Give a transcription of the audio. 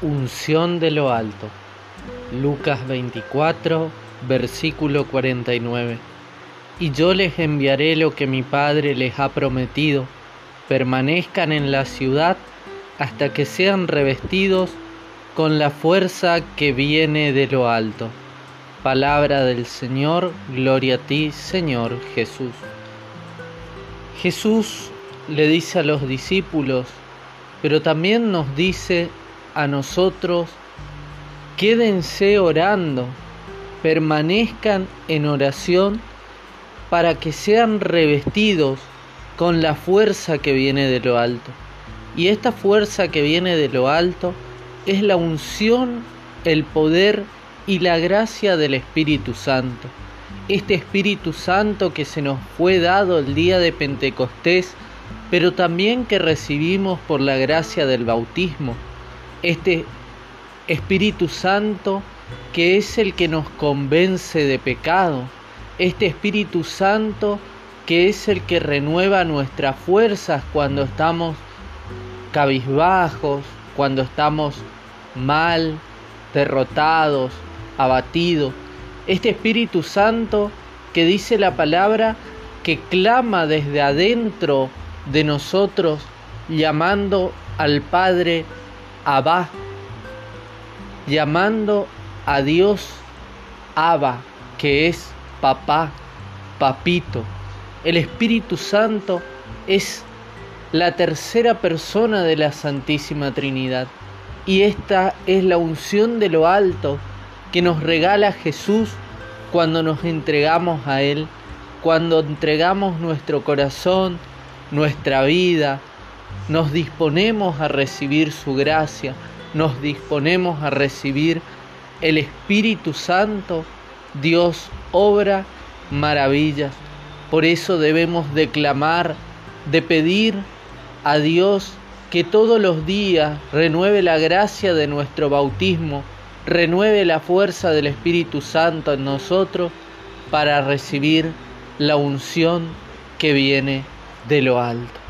Unción de lo alto. Lucas 24, versículo 49. Y yo les enviaré lo que mi Padre les ha prometido. Permanezcan en la ciudad hasta que sean revestidos con la fuerza que viene de lo alto. Palabra del Señor, gloria a ti, Señor Jesús. Jesús le dice a los discípulos, pero también nos dice a nosotros, quédense orando, permanezcan en oración para que sean revestidos con la fuerza que viene de lo alto. Y esta fuerza que viene de lo alto es la unción, el poder y la gracia del Espíritu Santo. Este Espíritu Santo que se nos fue dado el día de Pentecostés, pero también que recibimos por la gracia del bautismo este Espíritu Santo que es el que nos convence de pecado, este Espíritu Santo que es el que renueva nuestras fuerzas cuando estamos cabizbajos, cuando estamos mal, derrotados, abatidos. Este Espíritu Santo que dice la palabra que clama desde adentro de nosotros llamando al Padre Abba, llamando a Dios Abba, que es papá, papito. El Espíritu Santo es la tercera persona de la Santísima Trinidad. Y esta es la unción de lo alto que nos regala Jesús cuando nos entregamos a Él, cuando entregamos nuestro corazón, nuestra vida, nos disponemos a recibir su gracia, nos disponemos a recibir el Espíritu Santo, Dios obra maravillas. Por eso debemos declamar, de pedir a Dios que todos los días renueve la gracia de nuestro bautismo, renueve la fuerza del Espíritu Santo en nosotros para recibir la unción que viene de lo alto.